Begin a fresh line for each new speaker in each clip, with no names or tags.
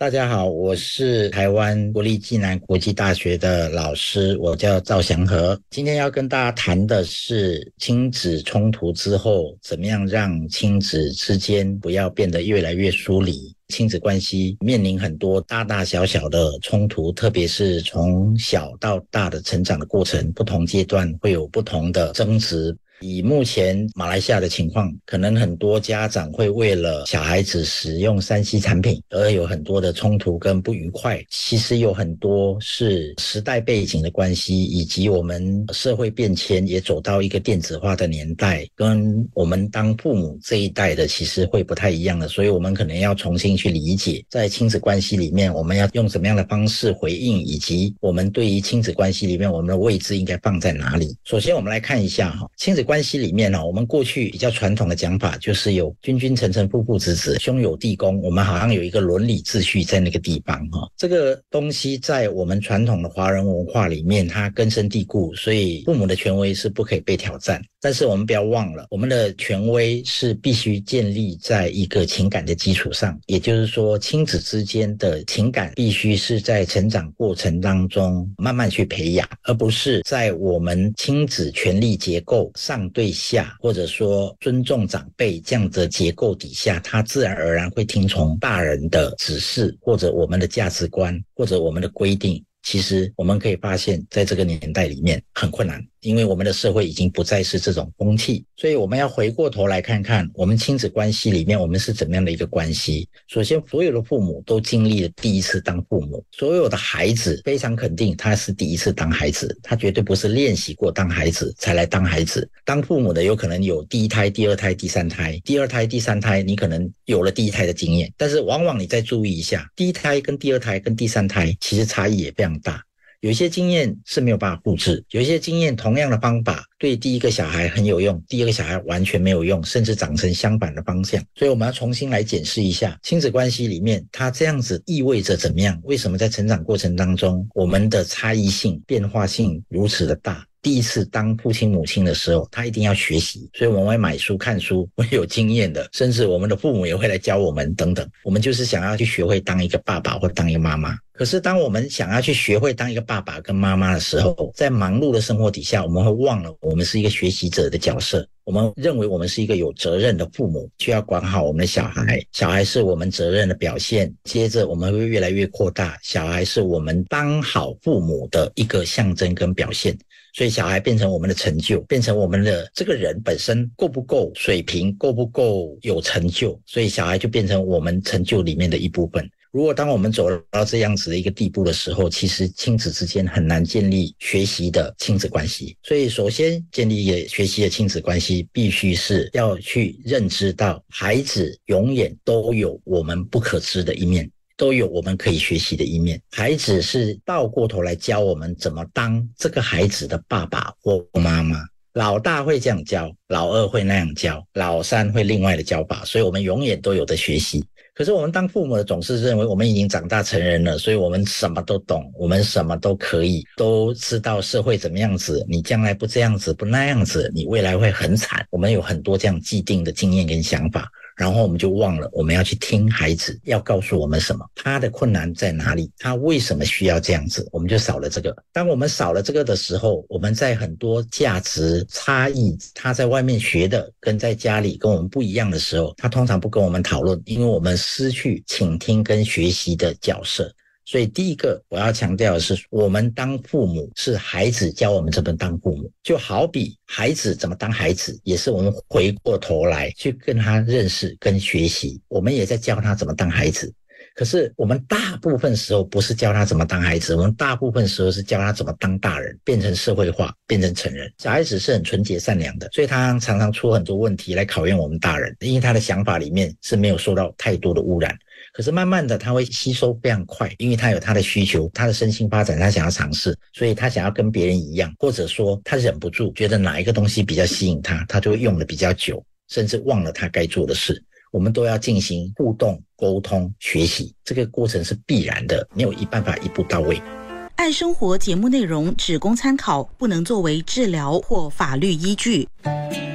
大家好，我是台湾国立暨南国际大学的老师，我叫赵祥和。今天要跟大家谈的是亲子冲突之后，怎么样让亲子之间不要变得越来越疏离。亲子关系面临很多大大小小的冲突，特别是从小到大的成长的过程，不同阶段会有不同的争执。以目前马来西亚的情况，可能很多家长会为了小孩子使用三 C 产品而有很多的冲突跟不愉快。其实有很多是时代背景的关系，以及我们社会变迁也走到一个电子化的年代，跟我们当父母这一代的其实会不太一样的。所以，我们可能要重新去理解，在亲子关系里面，我们要用什么样的方式回应，以及我们对于亲子关系里面我们的位置应该放在哪里。首先，我们来看一下哈，亲子。关系里面呢，我们过去比较传统的讲法就是有君君臣臣父父子子兄友弟恭，我们好像有一个伦理秩序在那个地方哈。这个东西在我们传统的华人文化里面，它根深蒂固，所以父母的权威是不可以被挑战。但是我们不要忘了，我们的权威是必须建立在一个情感的基础上，也就是说，亲子之间的情感必须是在成长过程当中慢慢去培养，而不是在我们亲子权力结构上对下，或者说尊重长辈这样的结构底下，他自然而然会听从大人的指示，或者我们的价值观，或者我们的规定。其实我们可以发现，在这个年代里面很困难。因为我们的社会已经不再是这种风气，所以我们要回过头来看看我们亲子关系里面我们是怎么样的一个关系。首先，所有的父母都经历了第一次当父母，所有的孩子非常肯定他是第一次当孩子，他绝对不是练习过当孩子才来当孩子。当父母的有可能有第一胎、第二胎、第三胎，第二胎、第三胎你可能有了第一胎的经验，但是往往你再注意一下，第一胎跟第二胎跟第三胎其实差异也非常大。有些经验是没有办法复制，有一些经验同样的方法对第一个小孩很有用，第二个小孩完全没有用，甚至长成相反的方向。所以我们要重新来检视一下亲子关系里面，它这样子意味着怎么样？为什么在成长过程当中，我们的差异性、变化性如此的大？第一次当父亲母亲的时候，他一定要学习，所以我们会买书看书，会有经验的，甚至我们的父母也会来教我们等等。我们就是想要去学会当一个爸爸或当一个妈妈。可是当我们想要去学会当一个爸爸跟妈妈的时候，在忙碌的生活底下，我们会忘了我们是一个学习者的角色。我们认为我们是一个有责任的父母，需要管好我们的小孩。小孩是我们责任的表现。接着我们会越来越扩大，小孩是我们当好父母的一个象征跟表现。所以小孩变成我们的成就，变成我们的这个人本身够不够水平，够不够有成就，所以小孩就变成我们成就里面的一部分。如果当我们走到这样子的一个地步的时候，其实亲子之间很难建立学习的亲子关系。所以首先建立也学习的亲子关系，必须是要去认知到孩子永远都有我们不可知的一面。都有我们可以学习的一面。孩子是倒过头来教我们怎么当这个孩子的爸爸或妈妈。老大会这样教，老二会那样教，老三会另外的教法。所以，我们永远都有的学习。可是，我们当父母的总是认为我们已经长大成人了，所以我们什么都懂，我们什么都可以，都知道社会怎么样子。你将来不这样子，不那样子，你未来会很惨。我们有很多这样既定的经验跟想法。然后我们就忘了，我们要去听孩子要告诉我们什么，他的困难在哪里，他为什么需要这样子，我们就少了这个。当我们少了这个的时候，我们在很多价值差异，他在外面学的跟在家里跟我们不一样的时候，他通常不跟我们讨论，因为我们失去倾听跟学习的角色。所以，第一个我要强调的是，我们当父母是孩子教我们怎么当父母，就好比孩子怎么当孩子，也是我们回过头来去跟他认识跟学习，我们也在教他怎么当孩子。可是，我们大部分时候不是教他怎么当孩子，我们大部分时候是教他怎么当大人，变成社会化，变成成人。小孩子是很纯洁善良的，所以他常常出很多问题来考验我们大人，因为他的想法里面是没有受到太多的污染。可是慢慢的，他会吸收非常快，因为他有他的需求，他的身心发展，他想要尝试，所以他想要跟别人一样，或者说他忍不住觉得哪一个东西比较吸引他，他就会用的比较久，甚至忘了他该做的事。我们都要进行互动、沟通、学习，这个过程是必然的，没有一办法一步到位。
爱生活节目内容只供参考，不能作为治疗或法律依据。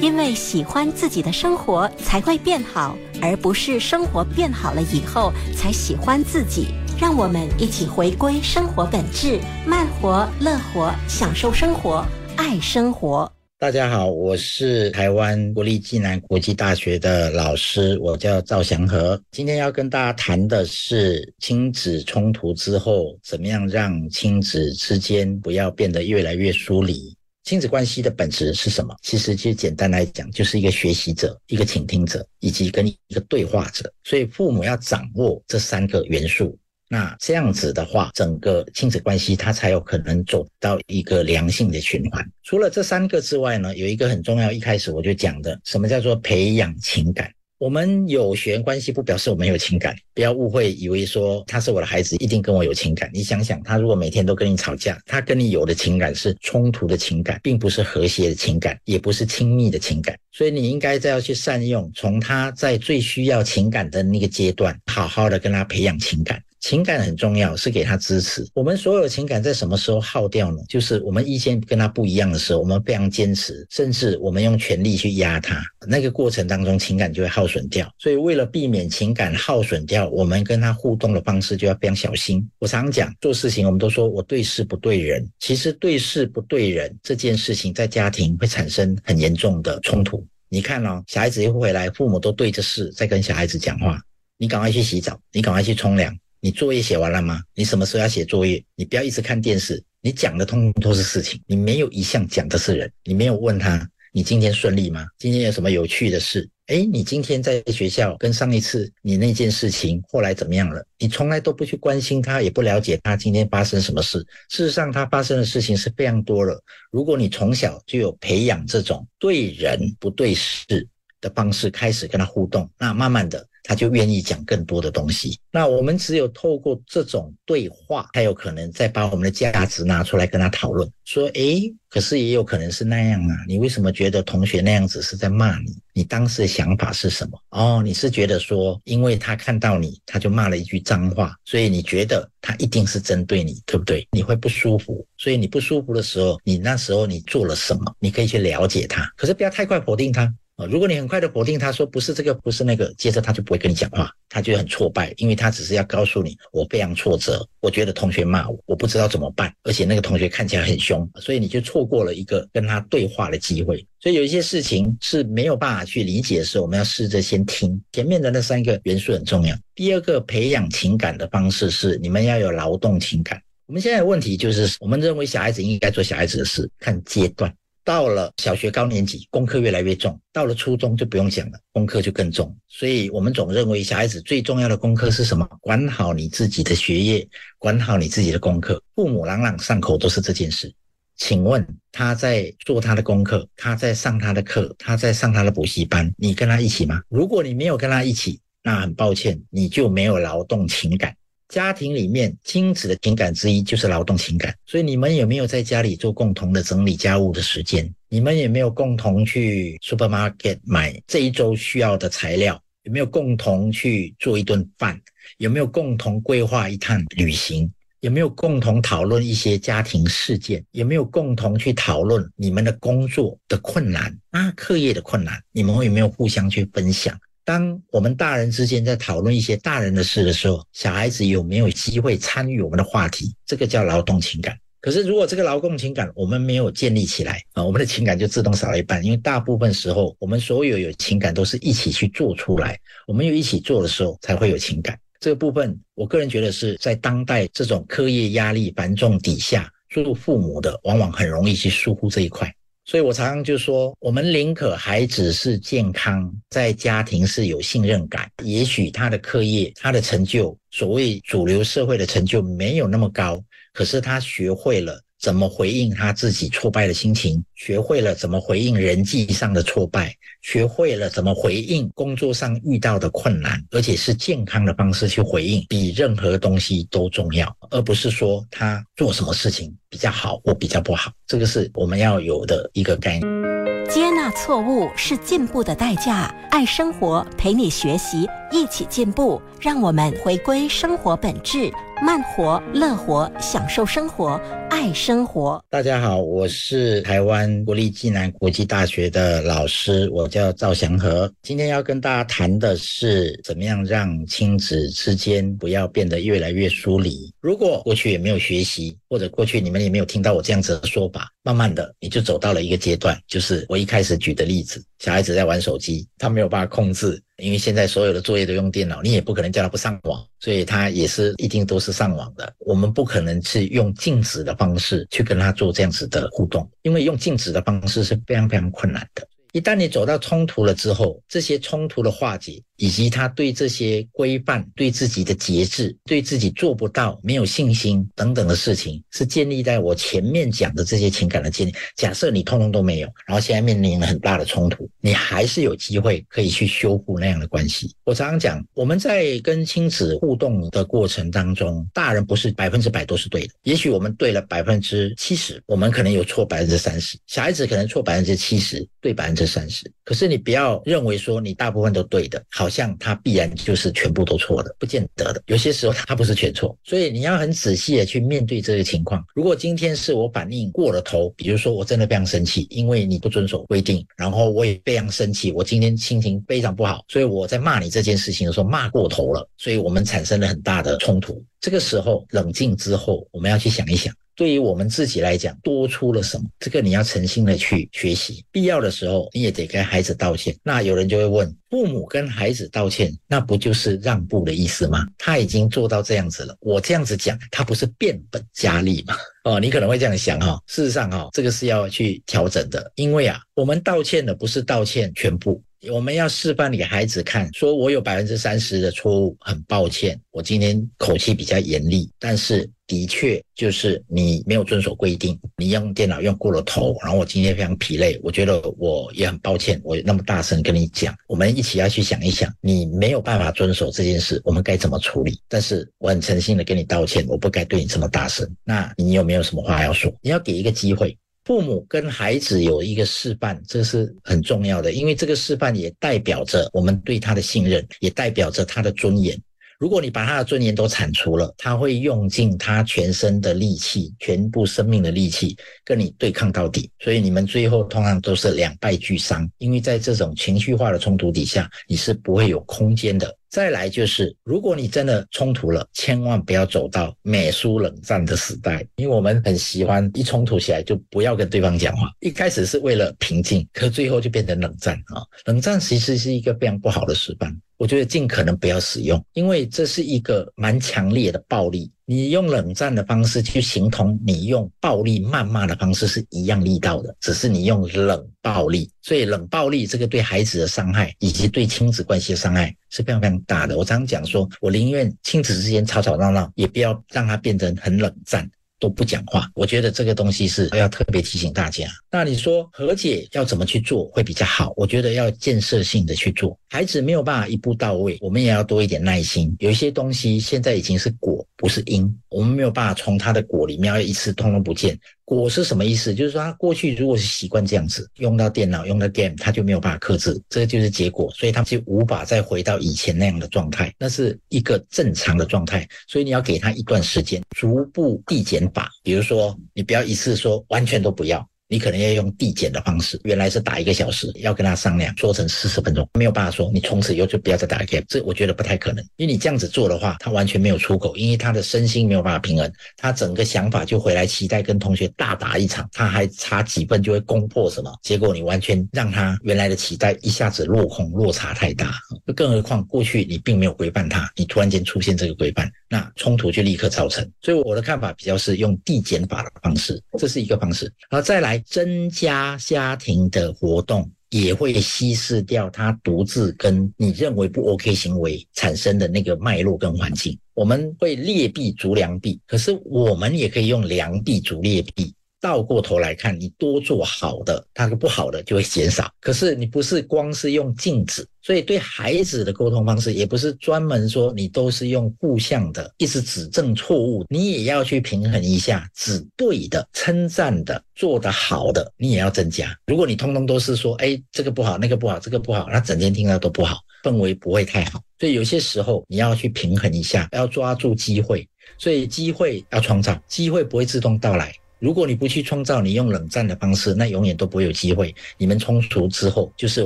因为喜欢自己的生活，才会变好。而不是生活变好了以后才喜欢自己。让我们一起回归生活本质，慢活、乐活，享受生活，爱生活。
大家好，我是台湾国立暨南国际大学的老师，我叫赵祥和。今天要跟大家谈的是亲子冲突之后，怎么样让亲子之间不要变得越来越疏离。亲子关系的本质是什么？其实，其实简单来讲，就是一个学习者、一个倾听者，以及跟一个对话者。所以，父母要掌握这三个元素。那这样子的话，整个亲子关系它才有可能走到一个良性的循环。除了这三个之外呢，有一个很重要，一开始我就讲的，什么叫做培养情感？我们有血缘关系不表示我们有情感，不要误会，以为说他是我的孩子，一定跟我有情感。你想想，他如果每天都跟你吵架，他跟你有的情感是冲突的情感，并不是和谐的情感，也不是亲密的情感。所以你应该再要去善用，从他在最需要情感的那个阶段，好好的跟他培养情感。情感很重要，是给他支持。我们所有的情感在什么时候耗掉呢？就是我们意见跟他不一样的时候，我们非常坚持，甚至我们用权力去压他。那个过程当中，情感就会耗损掉。所以为了避免情感耗损掉，我们跟他互动的方式就要非常小心。我常讲，做事情我们都说我对事不对人，其实对事不对人这件事情，在家庭会产生很严重的冲突。你看哦，小孩子一回来，父母都对着事在跟小孩子讲话，你赶快去洗澡，你赶快去冲凉。你作业写完了吗？你什么时候要写作业？你不要一直看电视。你讲的通通都是事情，你没有一项讲的是人。你没有问他，你今天顺利吗？今天有什么有趣的事？哎，你今天在学校跟上一次你那件事情后来怎么样了？你从来都不去关心他，也不了解他今天发生什么事。事实上，他发生的事情是非常多了。如果你从小就有培养这种对人不对事的方式，开始跟他互动，那慢慢的。他就愿意讲更多的东西。那我们只有透过这种对话，才有可能再把我们的价值拿出来跟他讨论。说，诶，可是也有可能是那样啊。你为什么觉得同学那样子是在骂你？你当时的想法是什么？哦，你是觉得说，因为他看到你，他就骂了一句脏话，所以你觉得他一定是针对你，对不对？你会不舒服。所以你不舒服的时候，你那时候你做了什么？你可以去了解他，可是不要太快否定他。啊，如果你很快的否定他说不是这个不是那个，接着他就不会跟你讲话，他就很挫败，因为他只是要告诉你我非常挫折，我觉得同学骂我，我不知道怎么办，而且那个同学看起来很凶，所以你就错过了一个跟他对话的机会。所以有一些事情是没有办法去理解的时候，我们要试着先听。前面的那三个元素很重要。第二个培养情感的方式是你们要有劳动情感。我们现在的问题就是，我们认为小孩子应该做小孩子的事，看阶段。到了小学高年级，功课越来越重；到了初中就不用讲了，功课就更重。所以，我们总认为小孩子最重要的功课是什么？管好你自己的学业，管好你自己的功课。父母朗朗上口都是这件事。请问他在做他的功课，他在上他的课，他在上他的补习班，你跟他一起吗？如果你没有跟他一起，那很抱歉，你就没有劳动情感。家庭里面亲子的情感之一就是劳动情感，所以你们有没有在家里做共同的整理家务的时间？你们有没有共同去 supermarket 买这一周需要的材料？有没有共同去做一顿饭？有没有共同规划一趟旅行？有没有共同讨论一些家庭事件？有没有共同去讨论你们的工作的困难啊、课业的困难？你们有没有互相去分享？当我们大人之间在讨论一些大人的事的时候，小孩子有没有机会参与我们的话题？这个叫劳动情感。可是如果这个劳动情感我们没有建立起来啊，我们的情感就自动少了一半。因为大部分时候，我们所有有情感都是一起去做出来，我们有一起做的时候才会有情感。这个部分，我个人觉得是在当代这种课业压力繁重底下，做父母的往往很容易去疏忽这一块。所以我常常就说，我们宁可孩子是健康，在家庭是有信任感。也许他的课业、他的成就，所谓主流社会的成就没有那么高，可是他学会了。怎么回应他自己挫败的心情？学会了怎么回应人际上的挫败，学会了怎么回应工作上遇到的困难，而且是健康的方式去回应，比任何东西都重要，而不是说他做什么事情比较好或比较不好。这个是我们要有的一个概念。
接纳错误是进步的代价。爱生活，陪你学习，一起进步。让我们回归生活本质，慢活、乐活，享受生活。爱。生活。
大家好，我是台湾国立暨南国际大学的老师，我叫赵祥和。今天要跟大家谈的是，怎么样让亲子之间不要变得越来越疏离。如果过去也没有学习，或者过去你们也没有听到我这样子的说法，慢慢的你就走到了一个阶段，就是我一开始举的例子，小孩子在玩手机，他没有办法控制。因为现在所有的作业都用电脑，你也不可能叫他不上网，所以他也是一定都是上网的。我们不可能是用静止的方式去跟他做这样子的互动，因为用静止的方式是非常非常困难的。一旦你走到冲突了之后，这些冲突的化解，以及他对这些规范、对自己的节制、对自己做不到、没有信心等等的事情，是建立在我前面讲的这些情感的建立。假设你通通都没有，然后现在面临了很大的冲突，你还是有机会可以去修复那样的关系。我常常讲，我们在跟亲子互动的过程当中，大人不是百分之百都是对的，也许我们对了百分之七十，我们可能有错百分之三十，小孩子可能错百分之七十，对百分。是三十，可是你不要认为说你大部分都对的，好像他必然就是全部都错的，不见得的。有些时候他不是全错，所以你要很仔细的去面对这个情况。如果今天是我反应过了头，比如说我真的非常生气，因为你不遵守规定，然后我也非常生气，我今天心情非常不好，所以我在骂你这件事情的时候骂过头了，所以我们产生了很大的冲突。这个时候冷静之后，我们要去想一想。对于我们自己来讲，多出了什么？这个你要诚心的去学习。必要的时候，你也得跟孩子道歉。那有人就会问：父母跟孩子道歉，那不就是让步的意思吗？他已经做到这样子了，我这样子讲，他不是变本加厉吗？哦，你可能会这样想哈。事实上哈，这个是要去调整的，因为啊，我们道歉的不是道歉全部。我们要示范给孩子看，说我有百分之三十的错误，很抱歉，我今天口气比较严厉，但是的确就是你没有遵守规定，你用电脑用过了头，然后我今天非常疲累，我觉得我也很抱歉，我那么大声跟你讲，我们一起要去想一想，你没有办法遵守这件事，我们该怎么处理？但是我很诚心的跟你道歉，我不该对你这么大声。那你有没有什么话要说？你要给一个机会。父母跟孩子有一个示范，这是很重要的，因为这个示范也代表着我们对他的信任，也代表着他的尊严。如果你把他的尊严都铲除了，他会用尽他全身的力气，全部生命的力气跟你对抗到底。所以你们最后通常都是两败俱伤，因为在这种情绪化的冲突底下，你是不会有空间的。再来就是，如果你真的冲突了，千万不要走到美苏冷战的时代，因为我们很喜欢一冲突起来就不要跟对方讲话。一开始是为了平静，可最后就变成冷战啊！冷战其实是一个非常不好的示范。我觉得尽可能不要使用，因为这是一个蛮强烈的暴力。你用冷战的方式去形同你用暴力谩骂的方式是一样力道的，只是你用冷暴力。所以冷暴力这个对孩子的伤害，以及对亲子关系的伤害是非常非常大的。我常常讲说，我宁愿亲子之间吵吵闹闹，也不要让它变成很冷战。都不讲话，我觉得这个东西是要特别提醒大家。那你说和解要怎么去做会比较好？我觉得要建设性的去做。孩子没有办法一步到位，我们也要多一点耐心。有一些东西现在已经是果，不是因，我们没有办法从他的果里面要一次通通不见。果是什么意思？就是说他过去如果是习惯这样子用到电脑、用到 game，他就没有办法克制，这就是结果，所以他就无法再回到以前那样的状态，那是一个正常的状态。所以你要给他一段时间，逐步递减法，比如说你不要一次说完全都不要。你可能要用递减的方式，原来是打一个小时，要跟他商量，做成四十分钟，没有办法说你从此以后就不要再打 K，这我觉得不太可能，因为你这样子做的话，他完全没有出口，因为他的身心没有办法平衡，他整个想法就回来期待跟同学大打一场，他还差几分就会攻破什么，结果你完全让他原来的期待一下子落空，落差太大，更何况过去你并没有规范他，你突然间出现这个规范，那冲突就立刻造成，所以我的看法比较是用递减法的方式，这是一个方式，然后再来增加家庭的活动，也会稀释掉他独自跟你认为不 OK 行为产生的那个脉络跟环境。我们会劣币逐良币，可是我们也可以用良币逐劣币。倒过头来看，你多做好的，它的不好的就会减少。可是你不是光是用禁止，所以对孩子的沟通方式也不是专门说你都是用互相的一直指正错误，你也要去平衡一下，指对的、称赞的、做得好的，你也要增加。如果你通通都是说，哎，这个不好，那个不好，这个不好，那整天听到都不好，氛围不会太好。所以有些时候你要去平衡一下，要抓住机会。所以机会要创造，机会不会自动到来。如果你不去创造，你用冷战的方式，那永远都不会有机会。你们冲突之后，就是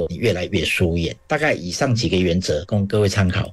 你越来越疏远。大概以上几个原则供各位参考。